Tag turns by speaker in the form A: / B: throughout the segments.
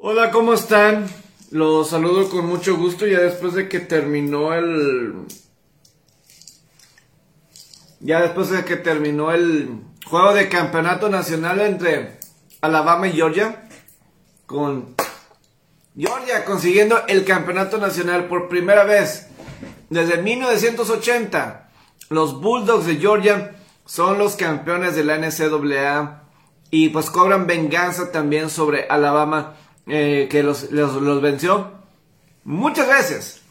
A: Hola, ¿cómo están? Los saludo con mucho gusto ya después de que terminó el... Ya después de que terminó el juego de campeonato nacional entre Alabama y Georgia. Con Georgia consiguiendo el campeonato nacional por primera vez desde 1980. Los Bulldogs de Georgia son los campeones de la NCAA y pues cobran venganza también sobre Alabama eh, que los, los, venció muchas veces.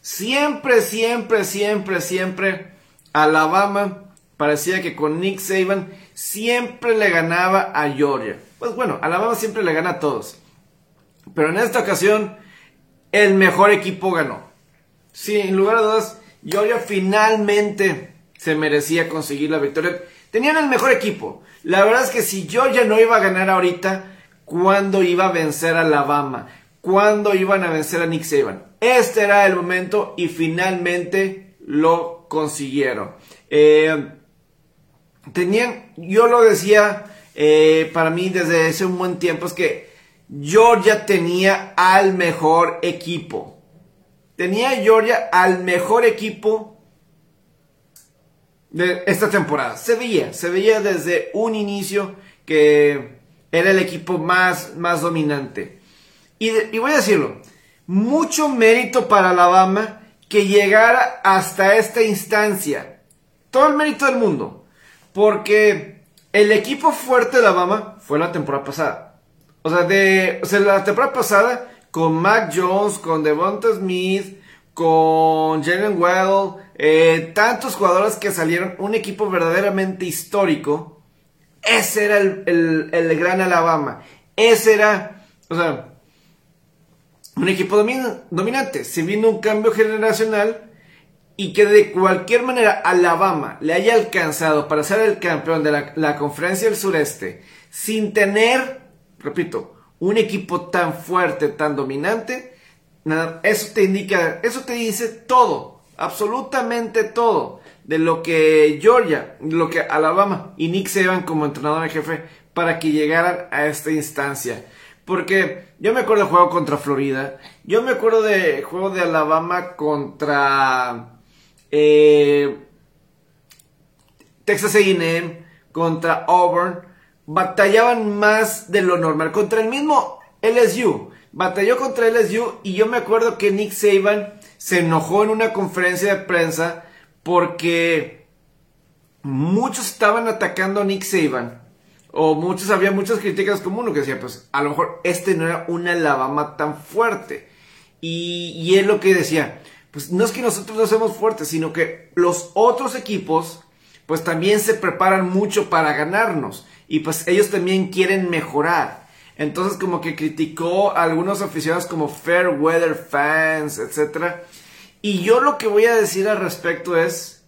A: Siempre, siempre, siempre, siempre Alabama parecía que con Nick Saban siempre le ganaba a Georgia. Pues bueno, Alabama siempre le gana a todos. Pero en esta ocasión el mejor equipo ganó. Sí, en lugar de dudas, Georgia finalmente se merecía conseguir la victoria. Tenían el mejor equipo. La verdad es que si Georgia no iba a ganar ahorita, ¿cuándo iba a vencer a Alabama? ¿Cuándo iban a vencer a Nick Saban? Este era el momento y finalmente lo consiguieron. Eh, tenían, yo lo decía eh, para mí desde ese un buen tiempo, es que Georgia tenía al mejor equipo. Tenía Georgia al mejor equipo de esta temporada. Se veía, se veía desde un inicio que era el equipo más, más dominante. Y, y voy a decirlo, mucho mérito para Alabama que llegara hasta esta instancia. Todo el mérito del mundo. Porque el equipo fuerte de Alabama fue la temporada pasada. O sea, de, o sea, la temporada pasada con Mac Jones, con Devonta Smith, con Jalen Well, eh, tantos jugadores que salieron, un equipo verdaderamente histórico. Ese era el, gran Alabama. Ese era, o sea, un equipo dominante. Se vino un cambio generacional y que de cualquier manera Alabama le haya alcanzado para ser el campeón de la, la conferencia del sureste sin tener, repito, un equipo tan fuerte, tan dominante, eso te indica, eso te dice todo, absolutamente todo de lo que Georgia, lo que Alabama y Nick Saban como entrenador en jefe para que llegaran a esta instancia. Porque yo me acuerdo del juego contra Florida, yo me acuerdo del juego de Alabama contra eh, Texas AM, contra Auburn, batallaban más de lo normal, contra el mismo LSU batalló contra LSU y yo me acuerdo que Nick Saban se enojó en una conferencia de prensa porque muchos estaban atacando a Nick Saban. O muchos, había muchas críticas como uno que decía, pues a lo mejor este no era una Alabama tan fuerte. Y, y él lo que decía, pues no es que nosotros no seamos fuertes, sino que los otros equipos, pues también se preparan mucho para ganarnos. Y pues ellos también quieren mejorar. Entonces como que criticó a algunos aficionados como Fair Weather Fans, etc. Y yo lo que voy a decir al respecto es,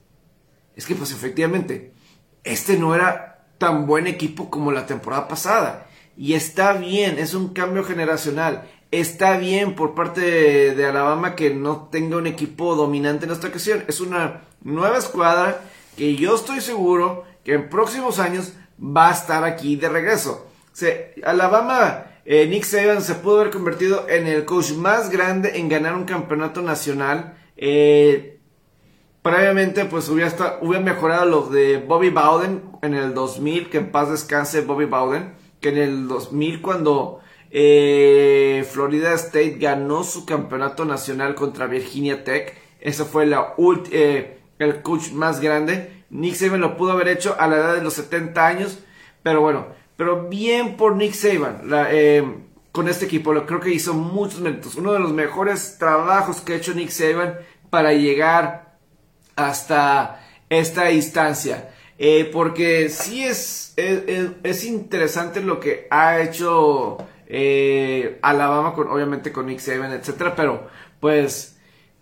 A: es que pues efectivamente, este no era tan buen equipo como la temporada pasada. Y está bien, es un cambio generacional. Está bien por parte de, Alabama que no tenga un equipo dominante en esta ocasión. Es una nueva escuadra que yo estoy seguro que en próximos años va a estar aquí de regreso. Alabama, eh, Nick Saban se pudo haber convertido en el coach más grande en ganar un campeonato nacional. Eh, previamente, pues hubiera, hubiera mejorado los de Bobby Bowden en el 2000, que en paz descanse Bobby Bowden, que en el 2000 cuando eh, Florida State ganó su campeonato nacional contra Virginia Tech, ese fue la el coach más grande. Nick Saban lo pudo haber hecho a la edad de los 70 años, pero bueno, pero bien por Nick Saban eh, con este equipo. Creo que hizo muchos méritos. Uno de los mejores trabajos que ha hecho Nick Saban para llegar hasta esta instancia. Eh, porque sí es, es, interesante lo que ha hecho eh, Alabama, con, obviamente con Nick Saban, etc. Pero pues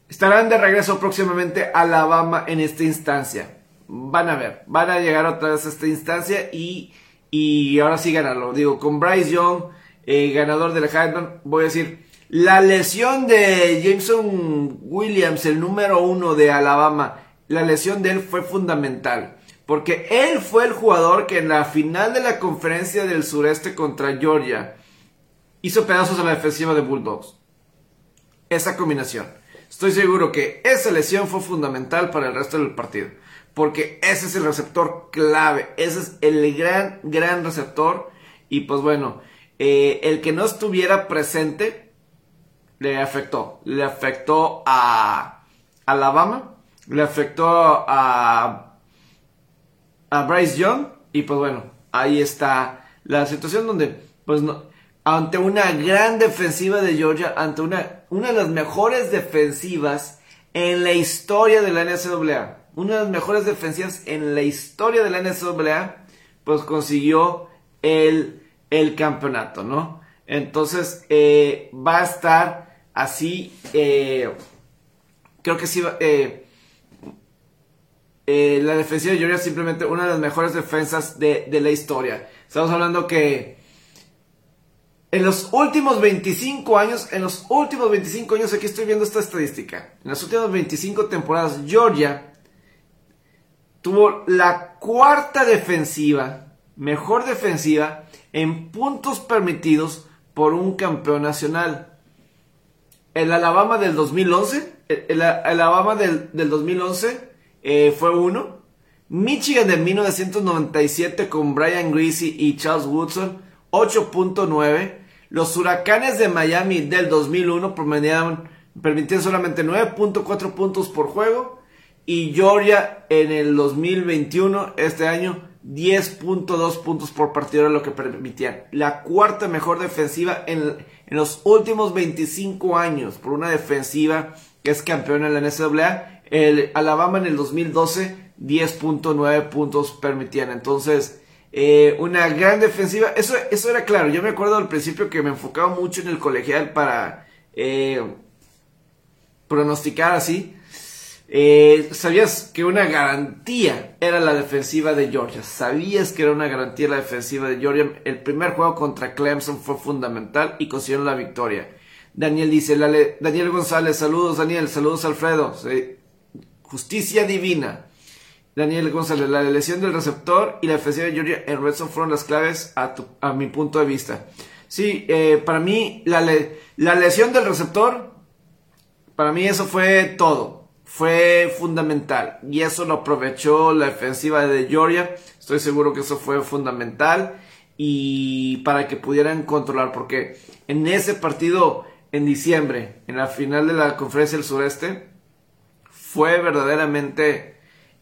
A: estarán de regreso próximamente a Alabama en esta instancia. Van a ver, van a llegar otra vez a esta instancia y y ahora sí ganarlo. Digo, con Bryce Young, eh, ganador del Heisman, voy a decir, la lesión de Jameson Williams, el número uno de Alabama, la lesión de él fue fundamental. Porque él fue el jugador que en la final de la conferencia del sureste contra Georgia hizo pedazos a la defensiva de Bulldogs. Esa combinación. Estoy seguro que esa lesión fue fundamental para el resto del partido. Porque ese es el receptor clave. Ese es el gran, gran receptor. Y pues bueno, eh, el que no estuviera presente le afectó. Le afectó a Alabama. Le afectó a, a Bryce Young. Y pues bueno, ahí está la situación donde, pues no, ante una gran defensiva de Georgia, ante una, una de las mejores defensivas en la historia de la NCAA una de las mejores defensivas en la historia de la NCAA, pues consiguió el, el campeonato, ¿no? Entonces eh, va a estar así, eh, creo que sí, eh, la defensiva de Georgia es simplemente una de las mejores defensas de, de la historia. Estamos hablando que en los últimos 25 años, en los últimos 25 años, aquí estoy viendo esta estadística, en las últimas 25 temporadas, Georgia tuvo la cuarta defensiva, mejor defensiva, en puntos permitidos por un campeón nacional. El Alabama del 2011, el, Alabama del, 2011 eh, fue uno. Michigan de 1997 con Brian Greasy y Charles Woodson, 8.9. Los Huracanes de Miami del 2001 permitían solamente 9.4 puntos por juego. Y Georgia en el 2021, este año, 10.2 puntos por partido era lo que permitían. La cuarta mejor defensiva en, los últimos 25 años por una defensiva que es campeona en la NCAA. El Alabama en el 2012, 10.9 puntos permitían. Entonces, eh, una gran defensiva. Eso, eso era claro. Yo me acuerdo al principio que me enfocaba mucho en el colegial para eh, pronosticar así. Eh, sabías que una garantía era la defensiva de Georgia. Sabías que era una garantía la defensiva de Georgia. El primer juego contra Clemson fue fundamental y consiguieron la victoria. Daniel dice, Daniel González, saludos Daniel, saludos Alfredo. justicia divina. Daniel González, la lesión del receptor y la defensiva de Georgia en Redstone fueron las claves a, mi punto de vista. Sí, eh, para mí la lesión del receptor, para mí eso fue todo fue fundamental y eso lo aprovechó la defensiva de Georgia. Estoy seguro que eso fue fundamental y para que pudieran controlar porque en ese partido en diciembre, en la final de la conferencia del sureste, fue verdaderamente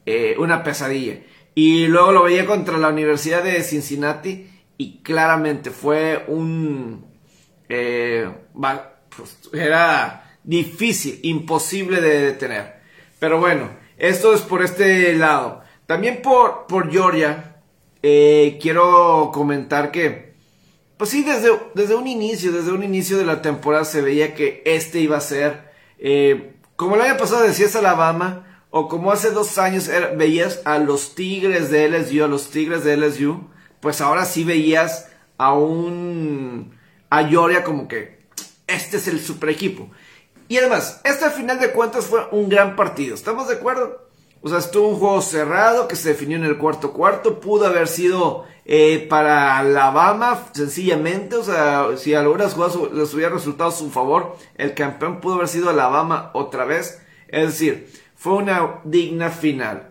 A: eh, una pesadilla. Y luego lo veía contra la Universidad de Cincinnati y claramente fue un... Eh, pues, era difícil, imposible de detener. Pero bueno, esto es por este lado. También por, por Georgia, eh, quiero comentar que, pues sí, desde, desde un inicio, desde un inicio de la temporada se veía que este iba a ser, eh, como el año pasado decías Alabama, o como hace dos años veías a los Tigres de LSU, a los Tigres de LSU, pues ahora sí veías a un, a Georgia como que este es el super equipo. Y además, este al final de cuentas fue un gran partido. ¿Estamos de acuerdo? O sea, estuvo un juego cerrado que se definió en el cuarto cuarto. Pudo haber sido eh, para Alabama, sencillamente. O sea, si algunas jugadas les hubiera resultado a su favor, el campeón pudo haber sido Alabama otra vez. Es decir, fue una digna final.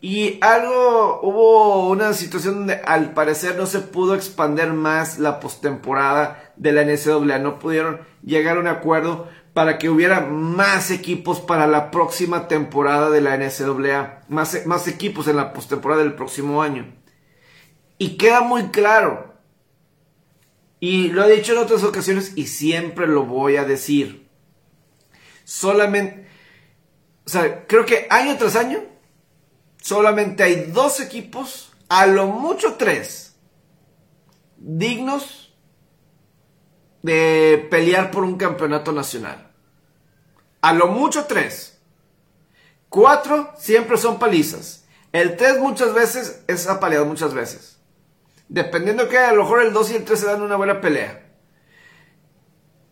A: Y algo, hubo una situación donde al parecer no se pudo expander más la postemporada de la NCAA. No pudieron llegar a un acuerdo para que hubiera más equipos para la próxima temporada de la NCAA, más, más equipos en la postemporada del próximo año. Y queda muy claro, y lo he dicho en otras ocasiones y siempre lo voy a decir, solamente, o sea, creo que año tras año, solamente hay dos equipos, a lo mucho tres, dignos de pelear por un campeonato nacional. A lo mucho tres. Cuatro siempre son palizas. El tres muchas veces es apaleado muchas veces. Dependiendo que a lo mejor el 2 y el 3 se dan una buena pelea.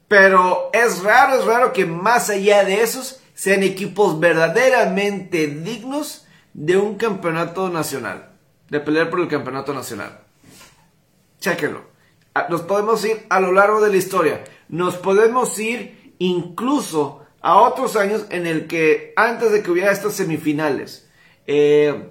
A: Pero es raro, es raro que más allá de esos sean equipos verdaderamente dignos de un campeonato nacional. De pelear por el campeonato nacional. Chéquenlo. Nos podemos ir a lo largo de la historia. Nos podemos ir incluso a otros años en el que antes de que hubiera estas semifinales. Eh,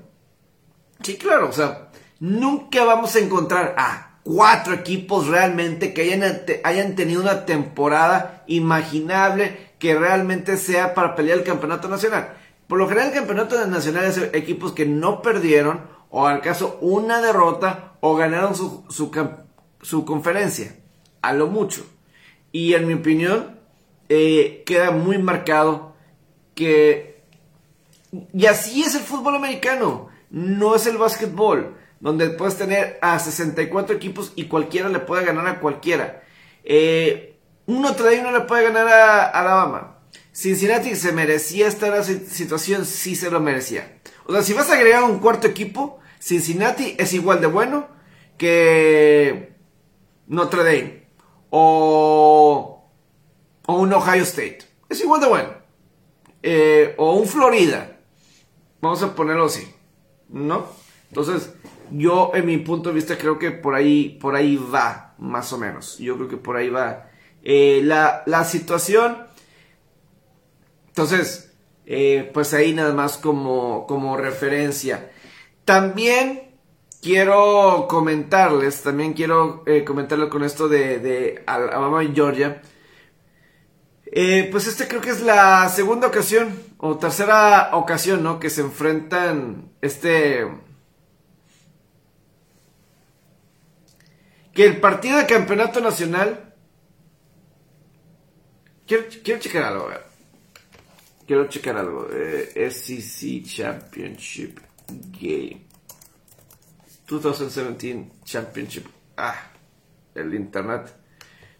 A: sí, claro, o sea, nunca vamos a encontrar a cuatro equipos realmente que hayan, hayan tenido una temporada imaginable que realmente sea para pelear el campeonato nacional. Por lo general el campeonato nacional es equipos que no perdieron o al caso una derrota o ganaron su, su, conferencia, a lo mucho. Y en mi opinión eh, queda muy marcado que... Y así es el fútbol americano, no es el básquetbol, donde puedes tener a 64 equipos y cualquiera le puede ganar a cualquiera. Eh, uno trae uno le puede ganar a Alabama. Cincinnati se merecía esta situación, sí se lo merecía. O sea, si vas a agregar un cuarto equipo, Cincinnati es igual de bueno que Notre Dame o, o un Ohio State. Es igual de bueno. Eh, o un Florida. Vamos a ponerlo así. ¿No? Entonces, yo en mi punto de vista creo que por ahí, por ahí va, más o menos. Yo creo que por ahí va. Eh, la, la situación entonces, eh, pues ahí nada más como, como referencia. También quiero comentarles, también quiero eh, comentarlo con esto de, de Alabama y Georgia. Eh, pues este creo que es la segunda ocasión o tercera ocasión, ¿no? Que se enfrentan este... Que el partido de campeonato nacional... Quiero, checar algo, a quiero checar algo. Eh, SEC Championship Game. 2017 Championship. Ah, el internet.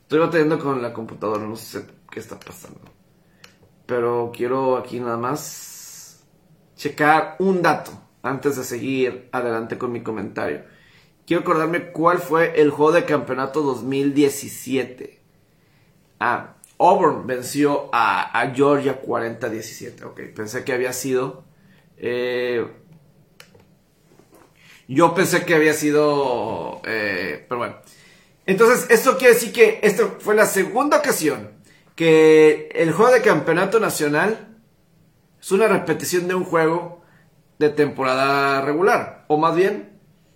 A: Estoy batallando con la computadora, no sé qué está pasando. Pero quiero aquí nada más checar un dato antes de seguir adelante con mi comentario. Quiero acordarme cuál fue el juego de campeonato 2017. Ah, Auburn venció a, Georgia 40-17. Ok, pensé que había sido. Eh, yo pensé que había sido. Eh, pero bueno. Entonces, esto quiere decir que esta fue la segunda ocasión que el juego de campeonato nacional es una repetición de un juego de temporada regular. O más bien,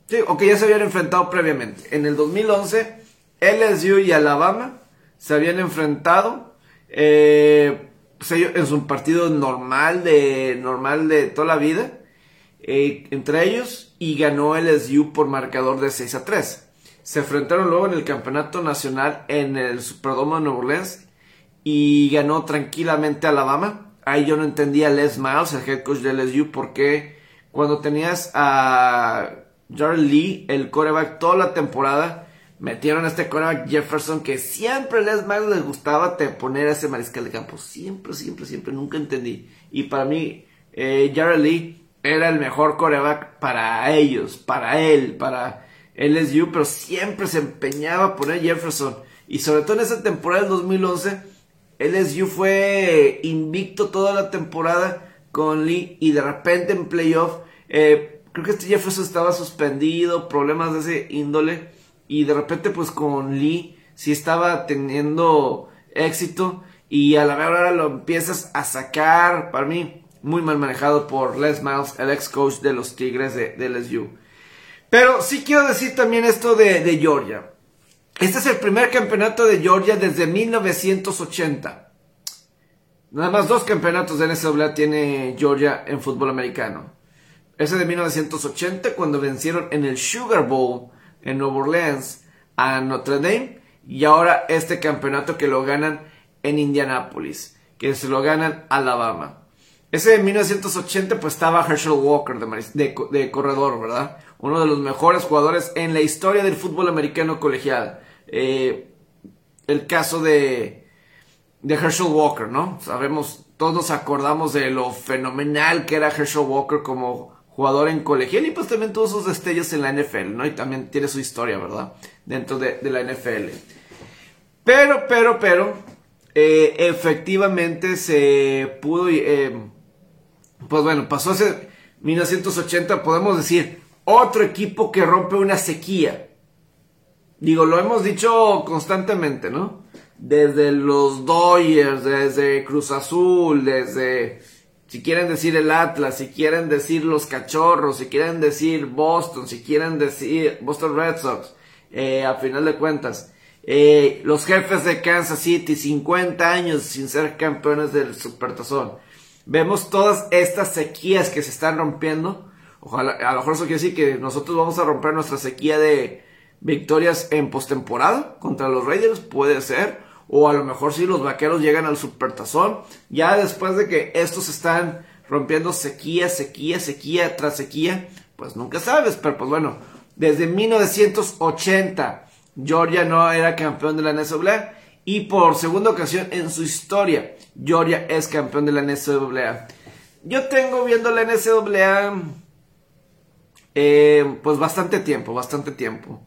A: sí, o que ya se habían enfrentado previamente. En el 2011, LSU y Alabama se habían enfrentado eh, pues en su partido normal de, normal de toda la vida eh, entre ellos y ganó el SU por marcador de 6 a 3. Se enfrentaron luego en el campeonato nacional en el Superdome de Nueva Orleans y ganó tranquilamente Alabama. Ahí yo no entendía Les Miles, el head coach de LSU, porque cuando tenías a Jared Lee, el coreback, toda la temporada, metieron a este quarterback Jefferson que siempre les más les gustaba te poner a ese mariscal de campo. Siempre, siempre, siempre, nunca entendí. Y para mí, eh, Jared Lee era el mejor coreback para ellos, para él, para LSU, pero siempre se empeñaba a poner Jefferson. Y sobre todo en esa temporada del 2011, LSU fue invicto toda la temporada con Lee y de repente en playoff, eh, creo que este Jefferson estaba suspendido, problemas de ese índole y de repente pues con Lee sí estaba teniendo éxito y a la vez ahora lo empiezas a sacar, para mí, muy mal manejado por Les Miles, el ex coach de los Tigres de, LSU. Pero sí quiero decir también esto de, de Georgia. Este es el primer campeonato de Georgia desde 1980. Nada más dos campeonatos de NCAA tiene Georgia en fútbol americano. Ese de 1980 cuando vencieron en el Sugar Bowl en Nueva Orleans a Notre Dame y ahora este campeonato que lo ganan en Indianapolis, que se lo ganan Alabama. Ese de 1980 pues estaba Herschel Walker de, corredor, ¿verdad? Uno de los mejores jugadores en la historia del fútbol americano colegial. Eh, el caso de, de Herschel Walker, ¿no? Sabemos, todos nos acordamos de lo fenomenal que era Herschel Walker como jugador en colegial y pues también tuvo sus destellos en la NFL, ¿no? Y también tiene su historia, ¿verdad? Dentro de, la NFL. Pero, pero, pero, eh, efectivamente se pudo, eh, pues bueno, pasó hace 1980, podemos decir, otro equipo que rompe una sequía. digo, lo hemos dicho constantemente, ¿no? Desde los Dodgers, desde Cruz Azul, desde, si quieren decir el Atlas, si quieren decir los Cachorros, si quieren decir Boston, si quieren decir Boston Red Sox, eh, a final de cuentas. Eh, los jefes de Kansas City, 50 años sin ser campeones del Supertazón. Vemos todas estas sequías que se están rompiendo. Ojalá, a lo mejor eso quiere decir que nosotros vamos a romper nuestra sequía de victorias en postemporada contra los Raiders, puede ser. O a lo mejor si los vaqueros llegan al supertazón, ya después de que estos están rompiendo sequía, sequía, sequía tras sequía, pues nunca sabes. Pero pues bueno, desde 1980 Georgia no era campeón de la NCAA y por segunda ocasión en su historia Georgia es campeón de la NCAA. Yo tengo viendo la NCAA eh, pues bastante tiempo, bastante tiempo.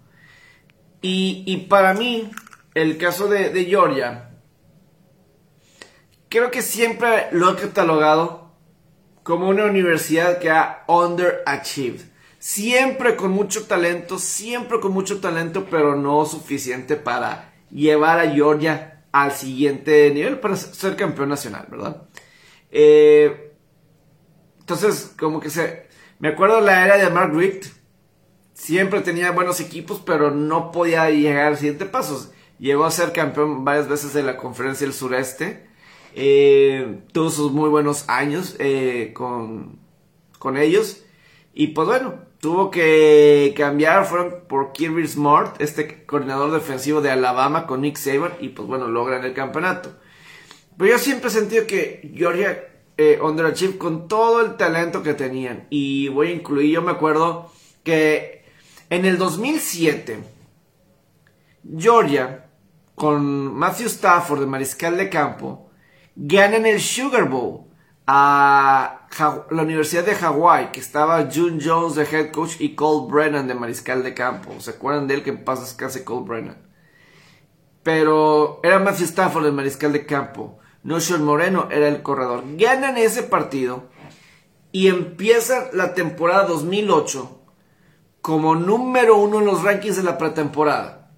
A: Y, para mí, el caso de, Georgia, creo que siempre lo he catalogado como una universidad que ha underachieved. Siempre con mucho talento, siempre con mucho talento, pero no suficiente para llevar a Georgia al siguiente nivel para ser campeón nacional, ¿verdad? Eh, entonces, como que se... Me acuerdo la era de Mark Richt, siempre tenía buenos equipos, pero no podía llegar al siguiente paso. Llegó a ser campeón varias veces de la conferencia del sureste. Eh, tuvo sus muy buenos años eh, con, con ellos. Y pues bueno, tuvo que cambiar, fueron por Kirby Smart, este coordinador defensivo de Alabama con Nick Saban, y pues bueno, logran el campeonato. Pero yo siempre he sentido que Georgia eh, con todo el talento que tenían. Y voy a incluir, yo me acuerdo que en el 2007, Georgia, con Matthew Stafford de mariscal de campo, ganan el Sugar Bowl a la Universidad de Hawái, que estaba June Jones de head coach y Cole Brennan de mariscal de campo. ¿Se acuerdan de él que paz descanse Cole Brennan? Pero era Matthew Stafford el mariscal de campo. No Sean Moreno era el corredor. Ganan ese partido y empieza la temporada 2008 como número uno en los rankings de la pretemporada.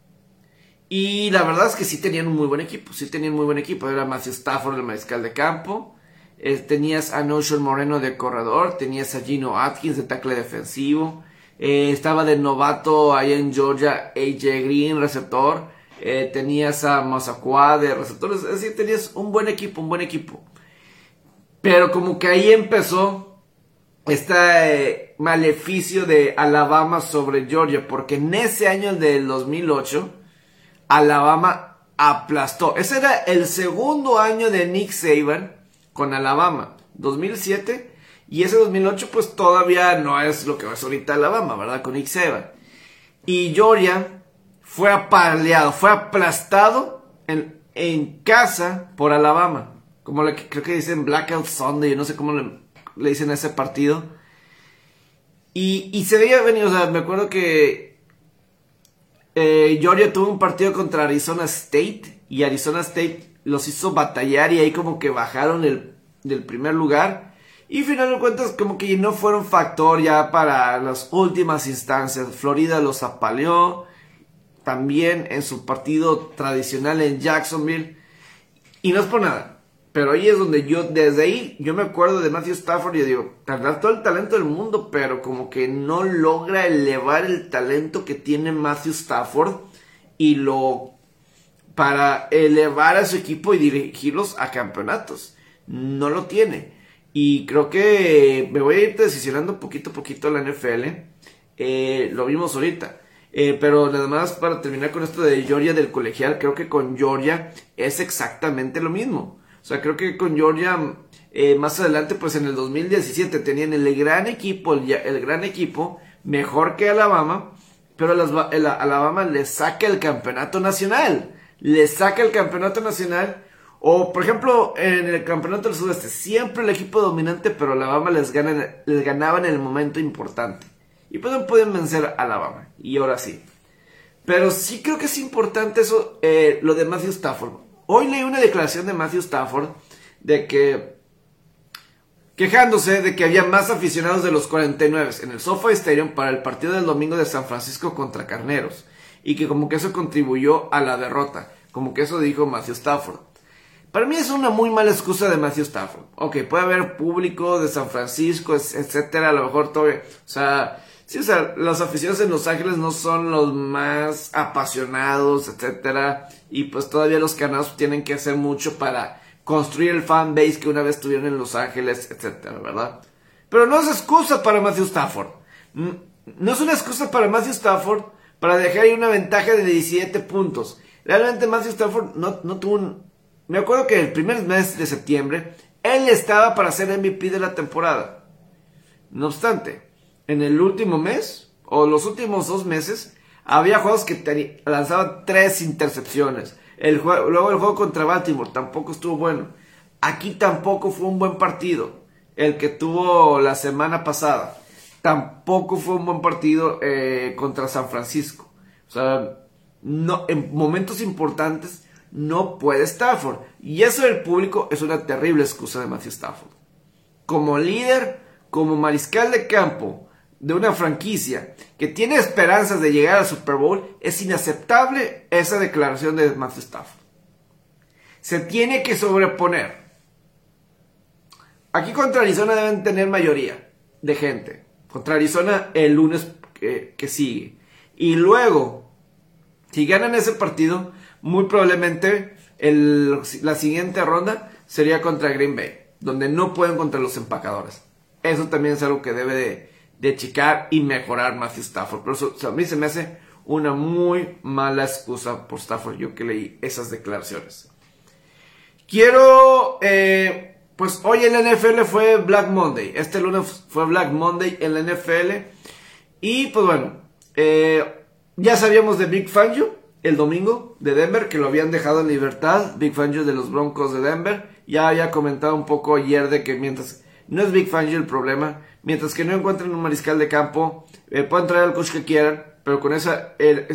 A: Y la verdad es que sí tenían un muy buen equipo, sí tenían muy buen equipo. Era Matthew Stafford, el mariscal de campo. Eh, tenías a Notion Moreno de corredor, tenías a Gino Atkins de tackle defensivo. Eh, estaba de novato ahí en Georgia AJ Green, receptor. Eh, tenías a Masakwa de receptores. Es decir, tenías un buen equipo, un buen equipo. Pero como que ahí empezó este maleficio de Alabama sobre Georgia, porque en ese año del 2008, Alabama aplastó. Ese era el segundo año de Nick Saban con Alabama, 2007, y ese 2008 pues todavía no es lo que es ahorita Alabama, ¿verdad? Con Nick Saban. Y Georgia fue apaleado, fue aplastado en, en casa por Alabama. Como le, creo que dicen Blackout Sunday, yo no sé cómo le, dicen a ese partido. Y, y se veía venir, o sea, me acuerdo que eh, tuvo un partido contra Arizona State y Arizona State los hizo batallar y ahí como que bajaron el, del primer lugar. Y final de cuentas como que no fueron factor ya para las últimas instancias. Florida los apaleó también en su partido tradicional en Jacksonville. Y no es por nada. Pero ahí es donde yo, desde ahí, yo me acuerdo de Matthew Stafford y yo digo, tendrá todo el talento del mundo, pero como que no logra elevar el talento que tiene Matthew Stafford y lo para elevar a su equipo y dirigirlos a campeonatos. No lo tiene. Y creo que me voy a ir decisionando poquito a poquito la NFL. Eh, lo vimos ahorita. Eh, pero nada más para terminar con esto de Georgia del colegial, creo que con Georgia es exactamente lo mismo. O sea, creo que con Georgia eh, más adelante, pues en el 2017 tenían el gran equipo, el, gran equipo, mejor que Alabama, pero el, Alabama le saca el campeonato nacional. Le saca el campeonato nacional. O, por ejemplo, en el campeonato del sudeste, siempre el equipo dominante, pero Alabama les, gana, les ganaba en el momento importante. Y pues no pueden vencer a Alabama. Y ahora sí. Pero sí creo que es importante eso, eh, lo de Matthew Stafford. Hoy leí una declaración de Matthew Stafford de que quejándose de que había más aficionados de los 49 en el SoFi Stadium para el partido del domingo de San Francisco contra Carneros. Y que como que eso contribuyó a la derrota, como que eso dijo Matthew Stafford. Para mí es una muy mala excusa de Matthew Stafford. Ok, puede haber público de San Francisco, etcétera, a lo mejor todo, o sea, sí, o sea, los aficionados en Los Ángeles no son los más apasionados, etcétera, y pues todavía los canales tienen que hacer mucho para construir el fan base que una vez tuvieron en Los Ángeles, etcétera, ¿verdad? Pero no es excusa para Matthew Stafford. No es una excusa para Matthew Stafford para dejar ahí una ventaja de 17 puntos. Realmente Matthew Stafford no, no tuvo un... Me acuerdo que el primer mes de septiembre él estaba para ser MVP de la temporada. No obstante, en el último mes o los últimos dos meses había juegos que lanzaban tres intercepciones. El luego el juego contra Baltimore tampoco estuvo bueno. Aquí tampoco fue un buen partido. El que tuvo la semana pasada. Tampoco fue un buen partido eh, contra San Francisco. O sea, no, en momentos importantes no puede Stafford. Y eso del público es una terrible excusa de Matthew Stafford. Como líder, como mariscal de campo de una franquicia que tiene esperanzas de llegar al Super Bowl, es inaceptable esa declaración de Matthew Stafford. Se tiene que sobreponer. Aquí contra Arizona deben tener mayoría de gente. Contra Arizona el lunes que, sigue. Y luego, si ganan ese partido, muy probablemente la siguiente ronda sería contra Green Bay, donde no pueden contra los empacadores. Eso también es algo que debe de, de checar y mejorar Matthew Stafford. Pero eso, a mí se me hace una muy mala excusa por Stafford, yo que leí esas declaraciones. Quiero, eh, pues hoy en la NFL fue Black Monday. Este lunes fue Black Monday en la NFL. Y pues bueno, eh, ya sabíamos de Big Fangio el domingo de Denver, que lo habían dejado en libertad. Big Fangio de los Broncos de Denver. Ya había comentado un poco ayer de que mientras no es Big Fangio el problema, mientras que no encuentren un mariscal de campo, eh, pueden traer al coach que quieran, pero con esa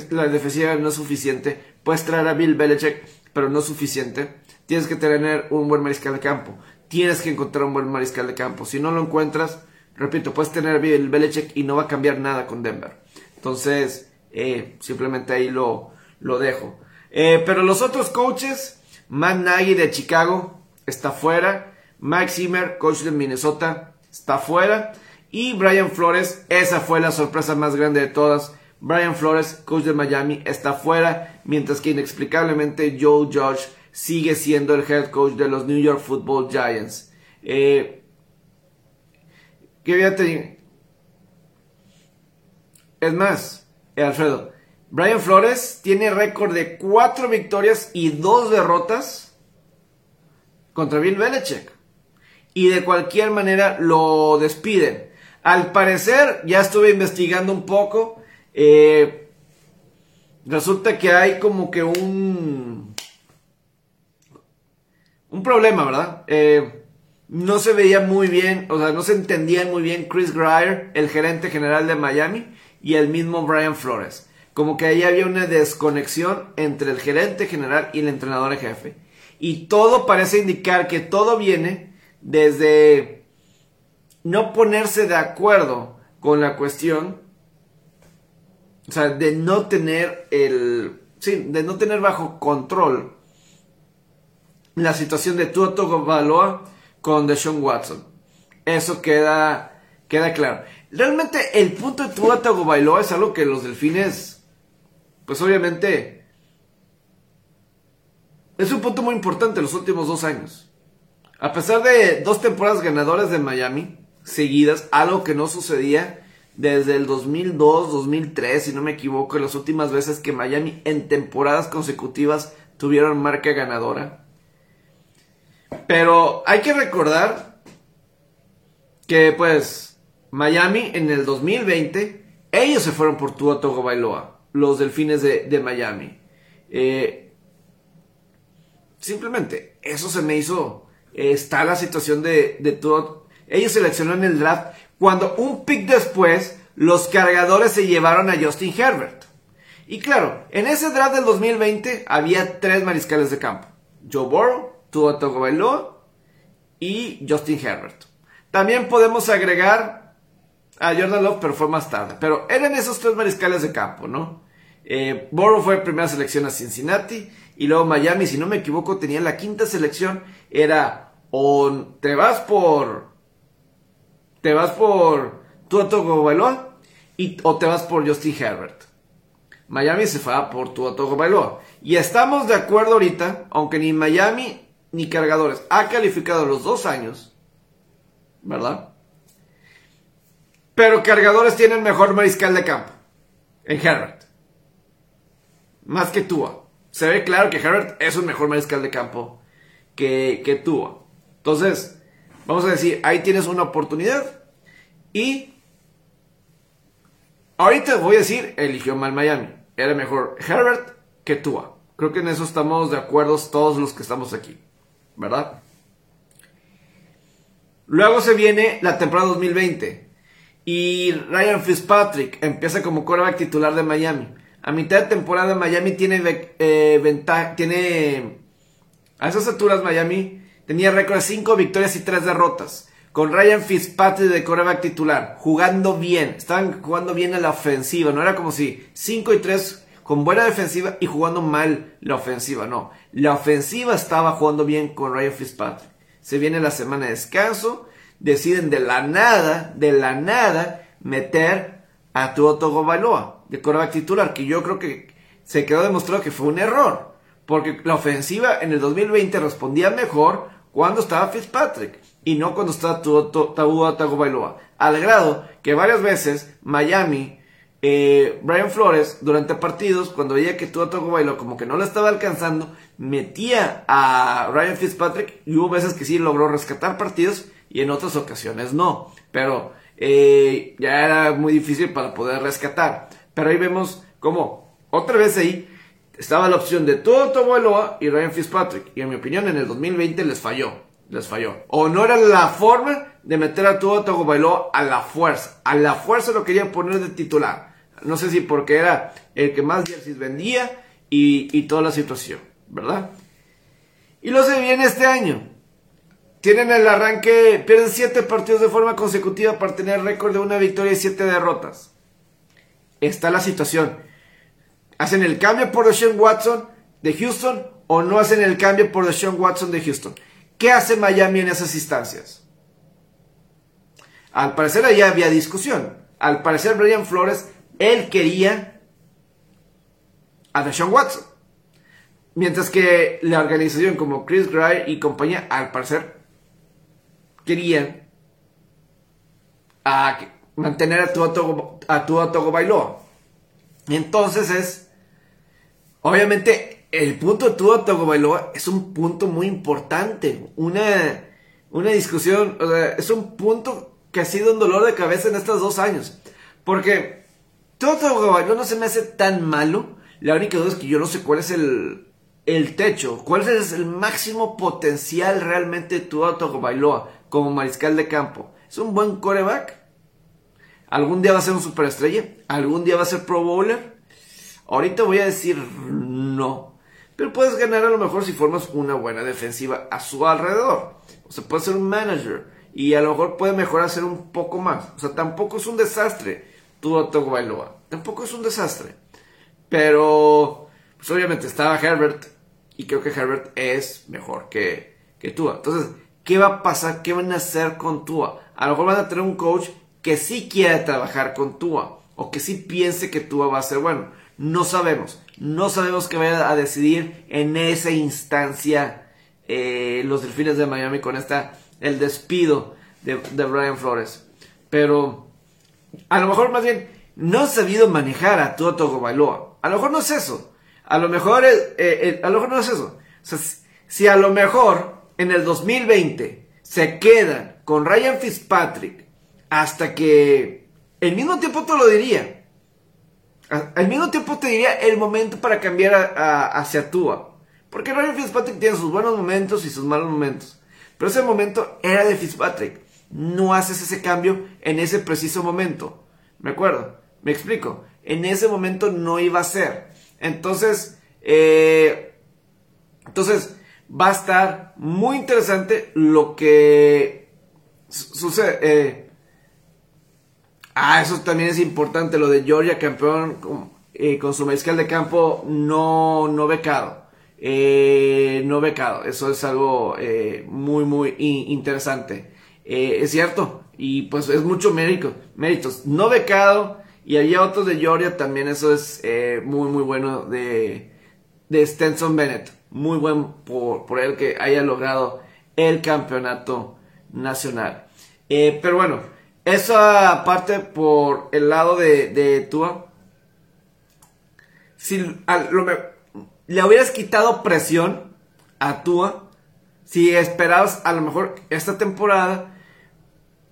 A: la defensiva no es suficiente. Puedes traer a Bill Belichick, pero no es suficiente. Tienes que tener un buen mariscal de campo. Tienes que encontrar un buen mariscal de campo. Si no lo encuentras, repito, puedes tener Bill Belichick y no va a cambiar nada con Denver. Entonces, eh, simplemente ahí lo, lo dejo. Eh, pero los otros coaches, Matt Nagy de Chicago está fuera, Mike Zimmer, coach de Minnesota, está fuera, y Brian Flores, esa fue la sorpresa más grande de todas. Brian Flores, coach de Miami, está fuera, mientras que inexplicablemente Joe Judge sigue siendo el head coach de los New York Football Giants. Eh, ¿Qué voy a tener? Es más, Alfredo, Brian Flores tiene récord de 4 victorias y 2 derrotas contra Bill Belichick. Y de cualquier manera lo despiden. Al parecer, ya estuve investigando un poco. Eh, resulta que hay como que un. Un problema, ¿verdad? Eh, no se veía muy bien, o sea, no se entendía muy bien Chris Greyer, el gerente general de Miami, y el mismo Brian Flores como que ahí había una desconexión entre el gerente general y el entrenador jefe. Y todo parece indicar que todo viene desde no ponerse de acuerdo con la cuestión, o sea, de no tener el, sí, de no tener bajo control la situación de Tuoto Baloa con Deshaun Watson. Eso queda, queda claro. Realmente el punto de Tuoto Baloa es algo que los delfines pues obviamente es un punto muy importante en los últimos dos años. A pesar de dos temporadas ganadoras de Miami seguidas, algo que no sucedía desde el 2002, 2003, si no me equivoco, las últimas veces que Miami en temporadas consecutivas tuvieron marca ganadora. Pero hay que recordar que pues Miami en el 2020, ellos se fueron por Tua Bailoa los Delfines de, Miami. Eh, simplemente, eso se me hizo. está la situación de, de todo. Ellos seleccionaron el draft cuando un pick después los cargadores se llevaron a Justin Herbert. Y claro, en ese draft del 2020 había tres mariscales de campo. Joe Burrow, Tua Tagovailoa y Justin Herbert. También podemos agregar a Jordan Love, pero fue más tarde. Pero eran esos tres mariscales de campo, ¿no? Eh, fue primera selección a Cincinnati y luego Miami, si no me equivoco, tenía la quinta selección. Era o te vas por... Te vas por Tua Tagovailoa y o te vas por Justin Herbert. Miami se fue por Tua Tagovailoa. Y estamos de acuerdo ahorita, aunque ni Miami ni Cargadores ha calificado los dos años, ¿verdad? Pero Cargadores tienen mejor mariscal de campo en Herbert. Más que Tua. Se ve claro que Herbert es un mejor mariscal de campo que, que Tua. Entonces, vamos a decir, ahí tienes una oportunidad. Y ahorita voy a decir, eligió mal Miami. Era mejor Herbert que Tua. Creo que en eso estamos de acuerdo todos los que estamos aquí. ¿Verdad? Luego se viene la temporada 2020. Y Ryan Fitzpatrick empieza como quarterback titular de Miami. A mitad de temporada Miami tiene eh, ventaja, tiene... A esas alturas Miami tenía récord de 5 victorias y 3 derrotas. Con Ryan Fitzpatrick de quarterback titular, jugando bien. Estaban jugando bien a la ofensiva. No era como si 5 y 3 con buena defensiva y jugando mal la ofensiva. No, la ofensiva estaba jugando bien con Ryan Fitzpatrick. Se viene la semana de descanso deciden de la nada, de la nada, meter a Tua Baloa de coreback titular, que yo creo que se quedó demostrado que fue un error, porque la ofensiva en el 2020 respondía mejor cuando estaba Fitzpatrick y no cuando estaba Tua Baloa al grado que varias veces Miami eh, Brian Flores, durante partidos, cuando veía que Tua Tagovailoa como que no lo estaba alcanzando, metía a Ryan Fitzpatrick y hubo veces que sí logró rescatar partidos y en otras ocasiones no. Pero eh, ya era muy difícil para poder rescatar. Pero ahí vemos como otra vez ahí estaba la opción de todo Tagovailoa y Ryan Fitzpatrick. Y en mi opinión en el 2020 les falló. Les falló. O no era la forma de meter a todo Tagovailoa a la fuerza. A la fuerza lo querían poner de titular. No sé si porque era el que más jerseys vendía y, y toda la situación, ¿verdad? Y lo se viene este año. Tienen el arranque, pierden 7 partidos de forma consecutiva para tener récord de una victoria y 7 derrotas. Está la situación. ¿Hacen el cambio por Deshaun Watson de Houston o no hacen el cambio por Deshaun Watson de Houston? ¿Qué hace Miami en esas instancias? Al parecer allá había discusión. Al parecer Brian Flores, él quería a Deshaun Watson. Mientras que la organización como Chris Gray y compañía, al parecer, querían a mantener a tu a tu Bailoa. Entonces es, obviamente, el punto de tu Bailoa es un punto muy importante, una, una discusión, es un punto que ha sido un dolor de cabeza en estos dos años, porque Tua Bailoa no se me hace tan malo, la única duda es que yo no sé cuál es el, el techo, cuál es el máximo potencial realmente de Tua Bailoa como mariscal de campo. ¿Es un buen coreback? ¿Algún día va a ser un superestrella? ¿Algún día va a ser pro bowler? Ahorita voy a decir no. Pero puedes ganar a lo mejor si formas una buena defensiva a su alrededor. O sea, puede ser un manager. Y a lo mejor puede mejorar ser un poco más. O sea, tampoco es un desastre. Tú Bailoa. Tampoco es un desastre. Pero, pues obviamente estaba Herbert. Y creo que Herbert es mejor que, que tú. Entonces, ¿Qué va a pasar? ¿Qué van a hacer con Tua? A lo mejor van a tener un coach que sí quiera trabajar con Tua o que sí piense que Tua va a ser bueno. No sabemos. No sabemos qué vaya a decidir en esa instancia eh, los delfines de Miami con esta, el despido de, Brian Flores. Pero a lo mejor más bien no ha sabido manejar a Tua Bailoa. A lo mejor no es eso. A lo mejor, eh, eh, a lo mejor no es eso. O sea, si a lo mejor en el 2020 se quedan con Ryan Fitzpatrick hasta que el mismo tiempo te lo diría. Al mismo tiempo te diría el momento para cambiar hacia Tua. Porque Ryan Fitzpatrick tiene sus buenos momentos y sus malos momentos. Pero ese momento era de Fitzpatrick. No haces ese cambio en ese preciso momento. ¿Me acuerdo? Me explico. En ese momento no iba a ser. Entonces, eh, entonces, va a estar muy interesante lo que sucede. Eh, ah, eso también es importante, lo de Georgia campeón eh, con su mariscal de campo no, no becado. Eh, no becado. Eso es algo eh, muy, muy interesante. Es cierto. Y pues es mucho mérito, méritos. No becado. Y había otros de Georgia también. Eso es muy, muy bueno de, de Stenson Bennett. Muy buen por, por él que haya logrado el campeonato nacional. pero bueno, esa aparte por el lado de, de Tua si le hubieras quitado presión a Tua, si esperabas a lo mejor esta temporada,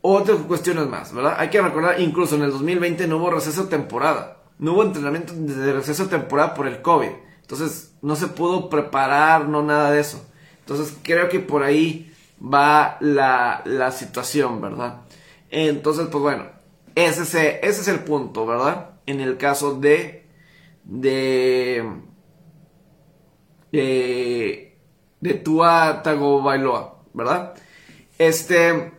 A: otras cuestiones más, ¿verdad? Hay que recordar, incluso en el 2020 no hubo receso temporada, no hubo entrenamiento de receso temporada por el COVID, entonces no se pudo preparar, no nada de eso. Entonces creo que por ahí va la, la situación, ¿verdad? Entonces, pues bueno, ese, ese es el punto, ¿verdad? En el caso de de de, de Tua Tagovailoa, ¿verdad? Este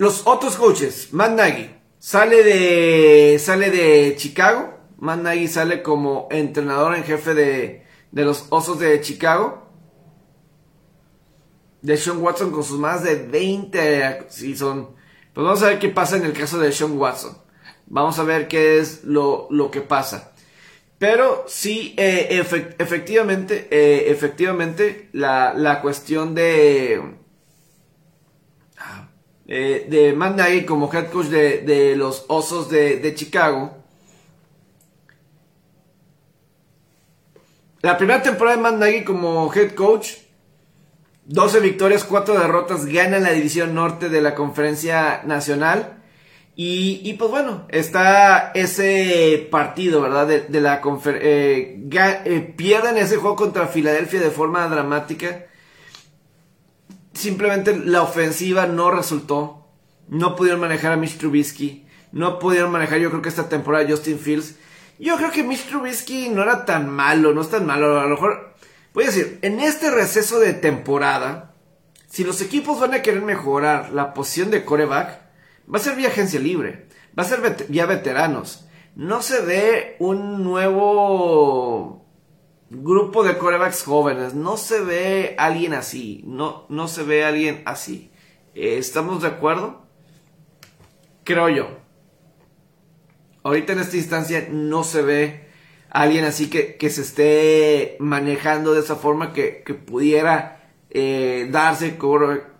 A: los otros coaches, Matt Nagy sale de sale de Chicago, Matt Nagy sale como entrenador en jefe de, de los Osos de Chicago. De Sean Watson con sus más de 20 si son pues vamos a ver qué pasa en el caso de Sean Watson. Vamos a ver qué es lo, que pasa. Pero sí, eh, efectivamente, eh, efectivamente, la, cuestión de, eh, de Matt Nagy como head coach de, los Osos de, Chicago. La primera temporada de Matt Nagy como head coach, 12 victorias, 4 derrotas, gana la división norte de la conferencia nacional. Y, pues bueno, está ese partido, ¿verdad? De, la. Eh, eh, pierden ese juego contra Filadelfia de forma dramática. Simplemente la ofensiva no resultó. No pudieron manejar a Mitch Trubisky. No pudieron manejar, yo creo que esta temporada Justin Fields. Yo creo que Mitch Trubisky no era tan malo, no es tan malo. A lo mejor, voy a decir, en este receso de temporada, si los equipos van a querer mejorar la posición de coreback, Va a ser vía agencia libre. Va a ser vía veteranos. No se ve un nuevo grupo de corebacks jóvenes. No se ve alguien así. No, no se ve alguien así. Eh, ¿Estamos de acuerdo? Creo yo. Ahorita en esta instancia no se ve alguien así que, que se esté manejando de esa forma que, que pudiera eh, darse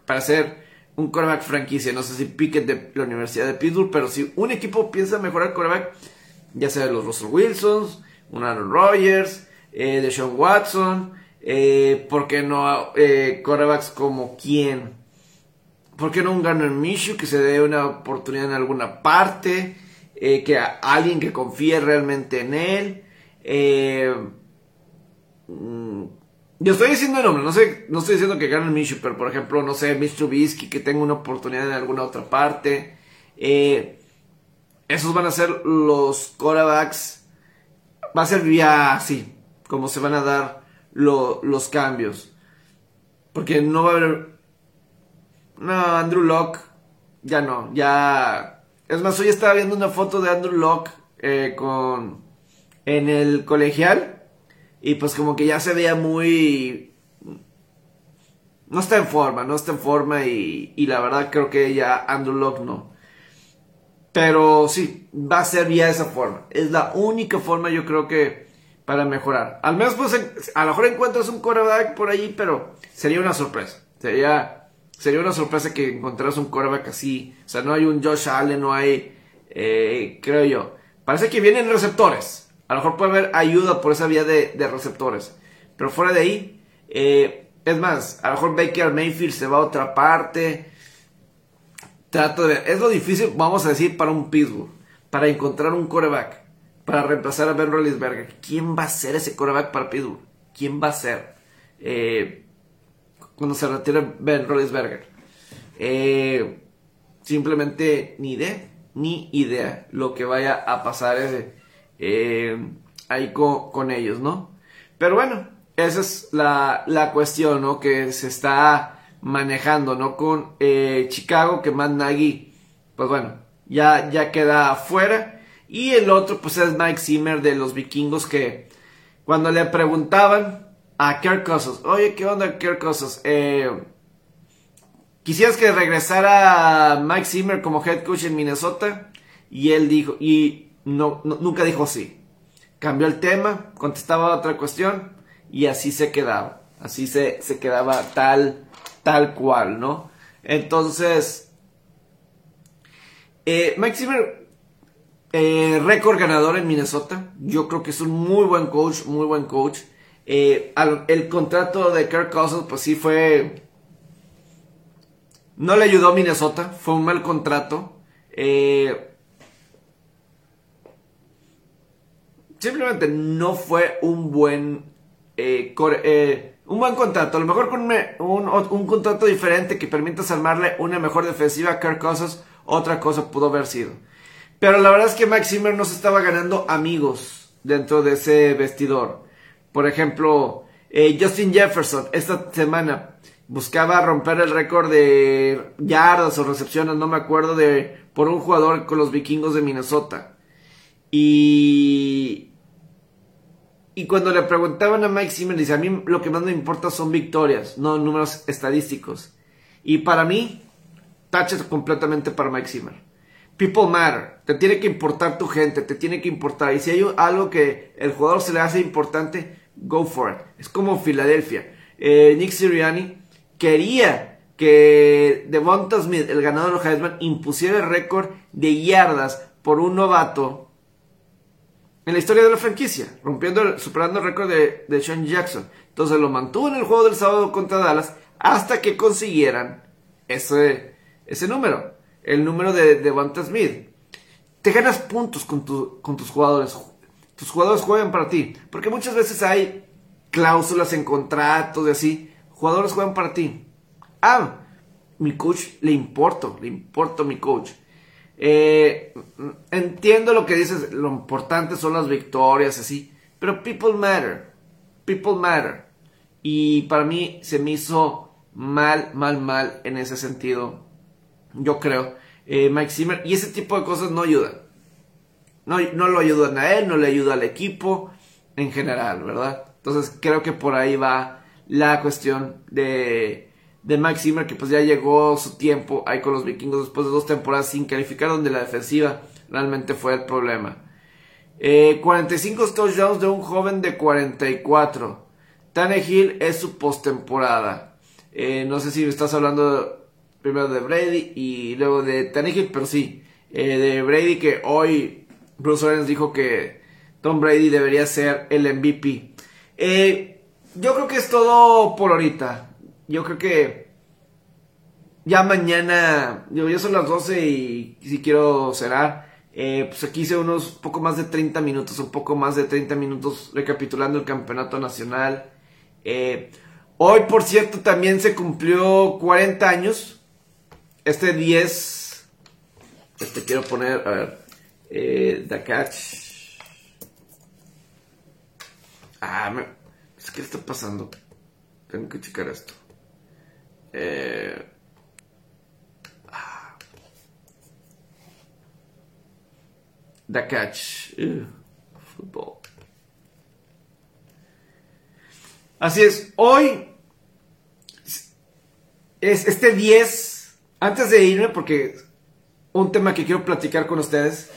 A: para ser un coreback franquicia. No sé si Pickett de la Universidad de Pittsburgh, pero si un equipo piensa mejorar coreback, ya sea los Russell Wilsons, un Aaron Rodgers, eh, de Sean Watson, eh, ¿por qué no eh, corebacks como quién? ¿Por qué no un Garner Minshew que se dé una oportunidad en alguna parte? Eh, que alguien que confíe realmente en él. Mm, yo estoy diciendo el nombre, no sé, no estoy diciendo que gane Minshew, pero por ejemplo, no sé, Mitch Trubisky, que tenga una oportunidad en alguna otra parte. Eh, esos van a ser los quarterbacks. Va a ser vía así, como se van a dar los cambios. Porque no va a haber. No, Andrew Locke. Ya no, ya. Es más, hoy estaba viendo una foto de Andrew Locke eh, con. En el colegial y pues como que ya se veía muy... No está en forma, no está en forma y, y la verdad creo que ya Andrew Locke no. Pero sí, va a ser vía esa forma. Es la única forma yo creo que para mejorar. Al menos pues a lo mejor encuentras un quarterback por allí, pero sería una sorpresa. Sería, sería una sorpresa que encontraras un quarterback así. O sea, no hay un Josh Allen, no hay, eh, creo yo. Parece que vienen receptores. A lo mejor puede haber ayuda por esa vía de, receptores. Pero fuera de ahí, eh, es más, a lo mejor Baker Mayfield se va a otra parte. Trato de. Es lo difícil, vamos a decir, para un Pittsburgh. Para encontrar un coreback. Para reemplazar a Ben Roethlisberger. ¿Quién va a ser ese coreback para Pittsburgh? ¿Quién va a ser? Eh, cuando se retire Ben Roethlisberger. Eh, simplemente ni idea. Ni idea lo que vaya a pasar. ese eh, ahí con, ellos, ¿no? Pero bueno, esa es la, la, cuestión, ¿no? Que se está manejando, ¿no? Con eh, Chicago, que Matt Nagy, pues bueno, ya, ya queda fuera. Y el otro, pues es Mike Zimmer de los vikingos que cuando le preguntaban a Kirk Cousins, oye, ¿qué onda Kirk Cousins? Eh, ¿Quisieras que regresara Mike Zimmer como head coach en Minnesota? Y él dijo, y no, nunca dijo sí. Cambió el tema, contestaba otra cuestión y así se quedaba. Así se, se quedaba tal, tal cual, ¿no? Entonces, eh, Mike Zimmer, eh, récord ganador en Minnesota. Yo creo que es un muy buen coach, muy buen coach. Eh, el contrato de Kirk Cousins, pues sí fue no le ayudó a Minnesota, fue un mal contrato. Eh, simplemente no fue un buen eh, un buen contrato. A lo mejor con un, contrato diferente que permita armarle una mejor defensiva a Kirk Cousins, otra cosa pudo haber sido. Pero la verdad es que Max Zimmer no se estaba ganando amigos dentro de ese vestidor. Por ejemplo, Justin Jefferson esta semana buscaba romper el récord de yardas o recepciones, no me acuerdo, de por un jugador con los vikingos de Minnesota. Y, y cuando le preguntaban a Mike Zimmer, dice, a mí lo que más me importa son victorias, no números estadísticos. Y para mí, taches completamente para Mike Zimmer. People matter, te tiene que importar tu gente, te tiene que importar. Y si hay algo que el jugador se le hace importante, go for it. Es como Filadelfia. Eh, Nick Sirianni quería que Devonta Smith, el ganador de Heisman, impusiera el récord de yardas por un novato en la historia de la franquicia, rompiendo, superando el récord de, de Sean Jackson. Entonces lo mantuvo en el juego del sábado contra Dallas hasta que consiguieran ese, ese número, el número de Devonta Smith. Te ganas puntos con, con tus jugadores. Tus jugadores juegan para ti. Porque muchas veces hay cláusulas en contratos y así jugadores juegan para ti. Ah, mi coach le importo, le importo mi coach. Eh, entiendo lo que dices, lo importante son las victorias, así, pero people matter, people matter. Y para mí se me hizo mal, mal, mal en ese sentido, yo creo. Eh, Mike Zimmer, y ese tipo de cosas no ayudan. No, no lo ayudan a él, no le ayuda al equipo en general, ¿verdad? Entonces creo que por ahí va la cuestión de, de Max Zimmer, que pues ya llegó su tiempo ahí con los vikingos después de dos temporadas sin calificar, donde la defensiva realmente fue el problema. 45 eh, touchdowns de un joven de 44. Tannehill es su postemporada. Eh, no sé si estás hablando primero de Brady y luego de Tannehill, pero sí. Eh, de Brady que hoy Bruce Arians dijo que Tom Brady debería ser el MVP. Eh, yo creo que es todo por ahorita. Yo creo que ya mañana, yo ya son las 12 y si quiero cerrar, eh, pues aquí hice unos poco más de 30 minutos, un poco más de 30 minutos recapitulando el campeonato nacional. Eh, hoy, por cierto, también se cumplió 40 años. Este 10, este quiero poner, a ver, eh, The Catch. Ah, me, ¿Qué está pasando? Tengo que checar esto. Eh, ah. Catch. fútbol. Así es, hoy es este 10, antes de irme, porque un tema que quiero platicar con ustedes,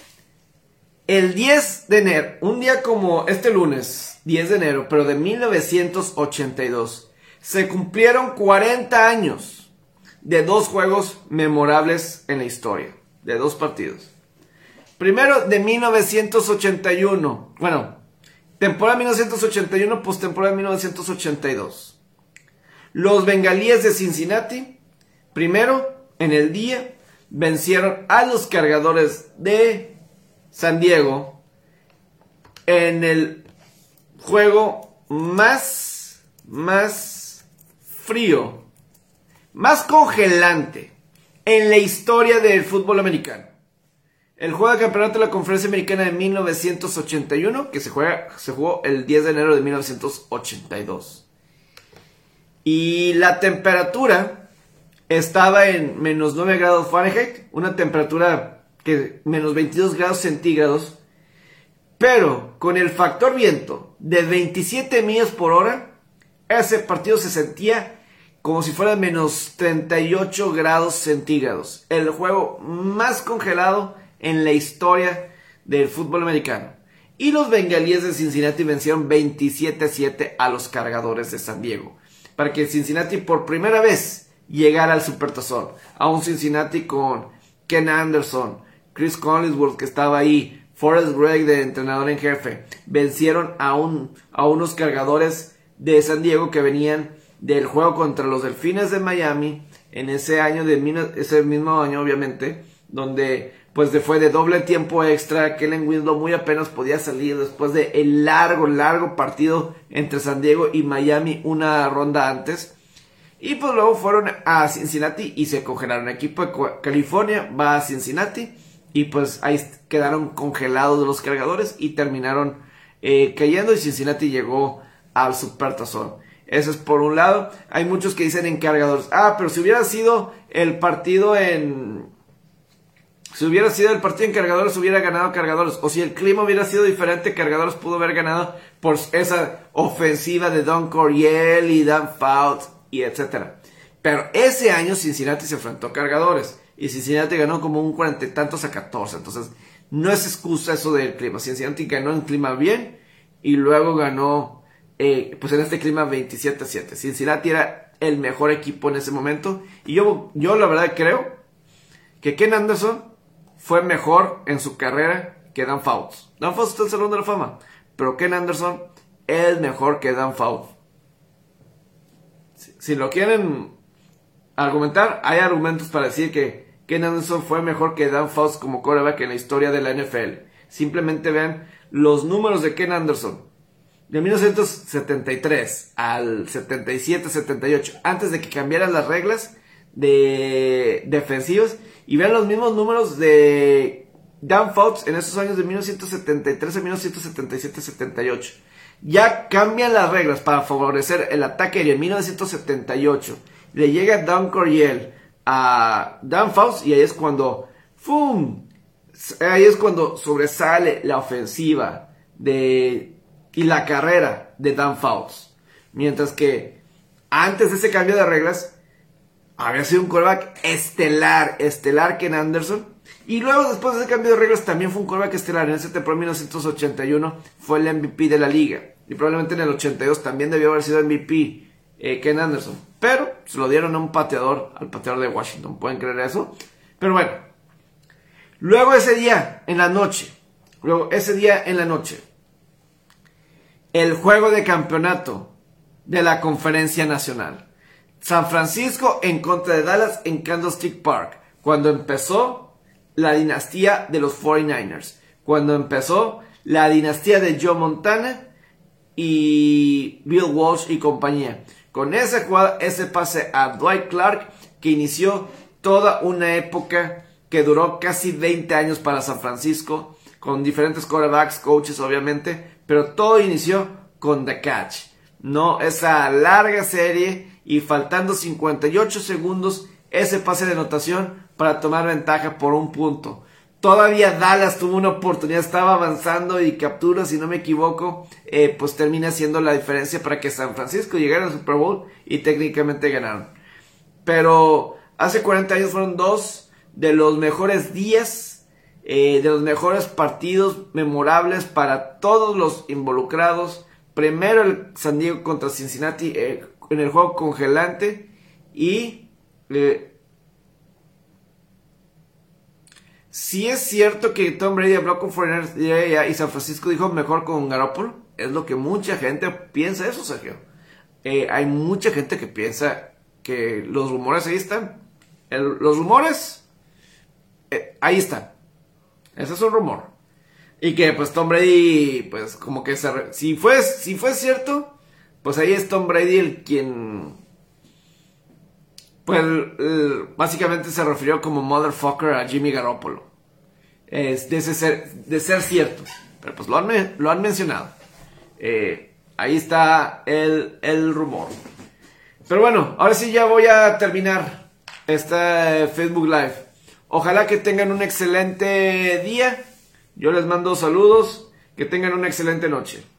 A: el 10 de enero, un día como este lunes, 10 de enero, pero de 1982, se cumplieron 40 años de dos juegos memorables en la historia, de dos partidos. Primero de 1981, bueno, temporada 1981, postemporada 1982. Los bengalíes de Cincinnati, primero en el día, vencieron a los cargadores de San Diego en el juego más, más frío, más congelante en la historia del fútbol americano. El juego de campeonato de la Conferencia Americana de 1981, que se, juega, se jugó el 10 de enero de 1982. Y la temperatura estaba en menos 9 grados Fahrenheit, una temperatura que menos 22 grados centígrados Pero con el factor viento de 27 millas por hora, ese partido se sentía como si fuera menos 38 grados centígrados. El juego más congelado en la historia del fútbol americano. Y los bengalíes de Cincinnati vencieron 27-7 a los cargadores de San Diego. Para que Cincinnati por primera vez llegara al Supertazón. A un Cincinnati con Ken Anderson, Chris Collinsworth que estaba ahí, Forrest Gregg de entrenador en jefe. Vencieron a, un, a unos cargadores de San Diego que venían del juego contra los Delfines de Miami en ese año de ese mismo año obviamente donde pues fue de doble tiempo extra Kellen Winslow muy apenas podía salir después de el largo largo partido entre San Diego y Miami una ronda antes y pues luego fueron a Cincinnati y se congelaron el equipo de California va a Cincinnati y pues ahí quedaron congelados los cargadores y terminaron eh, cayendo y Cincinnati llegó al Supertazón eso es por un lado. Hay muchos que dicen en cargadores. Ah, pero si hubiera sido el partido en... Si hubiera sido el partido en cargadores, hubiera ganado cargadores. O si el clima hubiera sido diferente, cargadores pudo haber ganado por esa ofensiva de Don Coriel y Dan Fouts y etcétera. Pero ese año Cincinnati se enfrentó a cargadores. Y Cincinnati ganó como un cuarenta y tantos a 14. Entonces, no es excusa eso del clima. Cincinnati ganó en clima bien y luego ganó eh, pues en este clima 27-7. Cincinnati era el mejor equipo en ese momento. Y yo, yo la verdad creo que Ken Anderson fue mejor en su carrera que Dan Fouts. Dan Fouts está en el Salón de la Fama. Pero Ken Anderson es mejor que Dan Fouts. Si, lo quieren argumentar, hay argumentos para decir que Ken Anderson fue mejor que Dan Fouts como coreback en la historia de la NFL. Simplemente vean los números de Ken Anderson de 1973 al 77-78, antes de que cambiaran las reglas de defensivos, y vean los mismos números de Dan Fouts en esos años de 1973 a 1977-78. Ya cambian las reglas para favorecer el ataque aéreo en 1978. Le llega Dan Coriel a Dan Fouts y ahí es cuando. Ahí es cuando sobresale la ofensiva de y la carrera de Dan Fouts. Mientras que antes de ese cambio de reglas, había sido un quarterback estelar, estelar Ken Anderson. Y luego, después de ese cambio de reglas, también fue un quarterback estelar. En ese temporada 1981 fue el MVP de la liga. Y probablemente en el 82 también debió haber sido MVP eh, Ken Anderson. Pero se lo dieron a un pateador, al pateador de Washington. ¿Pueden creer eso? Pero bueno. Luego ese día, en la noche. Luego ese día, en la noche el juego de campeonato de la conferencia nacional. San Francisco en contra de Dallas en Candlestick Park. Cuando empezó la dinastía de los 49ers. Cuando empezó la dinastía de Joe Montana y Bill Walsh y compañía. Con ese, ese pase a Dwight Clark que inició toda una época que duró casi 20 años para San Francisco, con diferentes quarterbacks, coaches obviamente, pero todo inició con The Catch. No, esa larga serie y faltando 58 segundos ese pase de anotación para tomar ventaja por un punto. Todavía Dallas tuvo una oportunidad, estaba avanzando y captura, si no me equivoco, eh, pues termina siendo la diferencia para que San Francisco llegara al Super Bowl y técnicamente ganaron. Pero hace 40 años fueron dos de los mejores días eh, de los mejores partidos memorables para todos los involucrados. Primero el San Diego contra Cincinnati eh, en el juego congelante y si es cierto que Tom Brady habló con Foreigners y San Francisco dijo mejor con Garoppolo. Es lo que mucha gente piensa eso, Sergio. hay mucha gente que piensa que los rumores ahí están. los rumores ahí están. Ese es un rumor. Y que pues Tom Brady, pues como que se... Si fue, si fue cierto, pues ahí es Tom Brady el quien... Pues básicamente se refirió como motherfucker a Jimmy Garoppolo. Es de, ser, de ser cierto. Pero pues lo han, lo han mencionado. Eh, ahí está el, el rumor. Pero bueno, ahora sí ya voy a terminar este Facebook Live. Ojalá que tengan un excelente día. Yo les mando saludos. Que tengan una excelente noche.